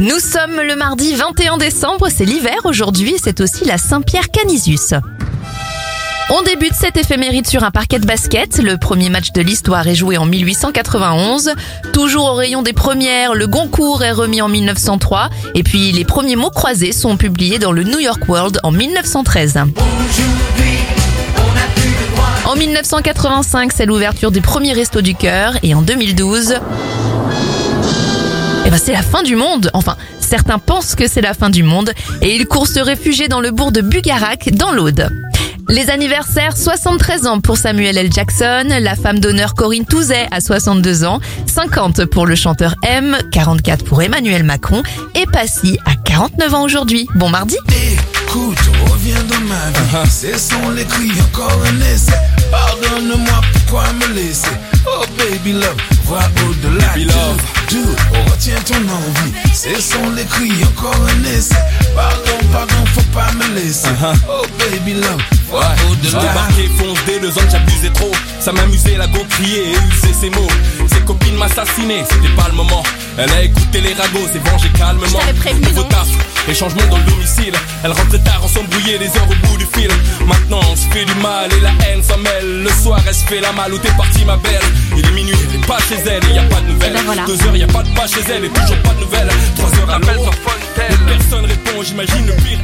Nous sommes le mardi 21 décembre, c'est l'hiver aujourd'hui c'est aussi la Saint-Pierre Canisius. On débute cette éphéméride sur un parquet de basket. Le premier match de l'histoire est joué en 1891. Toujours au rayon des premières, le Goncourt est remis en 1903. Et puis les premiers mots croisés sont publiés dans le New York World en 1913. En 1985, c'est l'ouverture du premier resto du cœur. Et en 2012, eh ben c'est la fin du monde. Enfin, certains pensent que c'est la fin du monde et ils courent se réfugier dans le bourg de Bugarac, dans l'Aude. Les anniversaires, 73 ans pour Samuel L. Jackson, la femme d'honneur Corinne Touzet à 62 ans, 50 pour le chanteur M, 44 pour Emmanuel Macron et Passy à 49 ans aujourd'hui. Bon mardi Écoute, reviens dans ma vie, ce sont les cris, encore un essai. Pardonne-moi, pourquoi me laisser? Oh baby love, vois au-delà. Baby love. Do, do, ton envie, ce sont les cris, encore un essai. Pardon, pardon, faut pas me laisser. Oh baby love, Ouais, je au-delà. débarquais, fonce dès deux ans j'abusais trop. Ça m'amusait la go crier et user ses mots. Ses copines m'assassinaient, c'était pas le moment. Elle a écouté les ragots, s'est vengée calmement. Prévenu, Nouveau taf et changement dans le domicile. Elle rentrait tard, on s'embrouillait des heures au bout du fil. Maintenant on se fait du mal et la haine s'en mêle. Le soir elle se fait la malle où t'es partie ma belle? Il pas chez elle et y a pas de nouvelles. Eh ben voilà. Deux heures, y a pas de pas chez elle et toujours pas de nouvelles. Trois heures, appelle sur Fontaine. Personne répond, j'imagine le pire.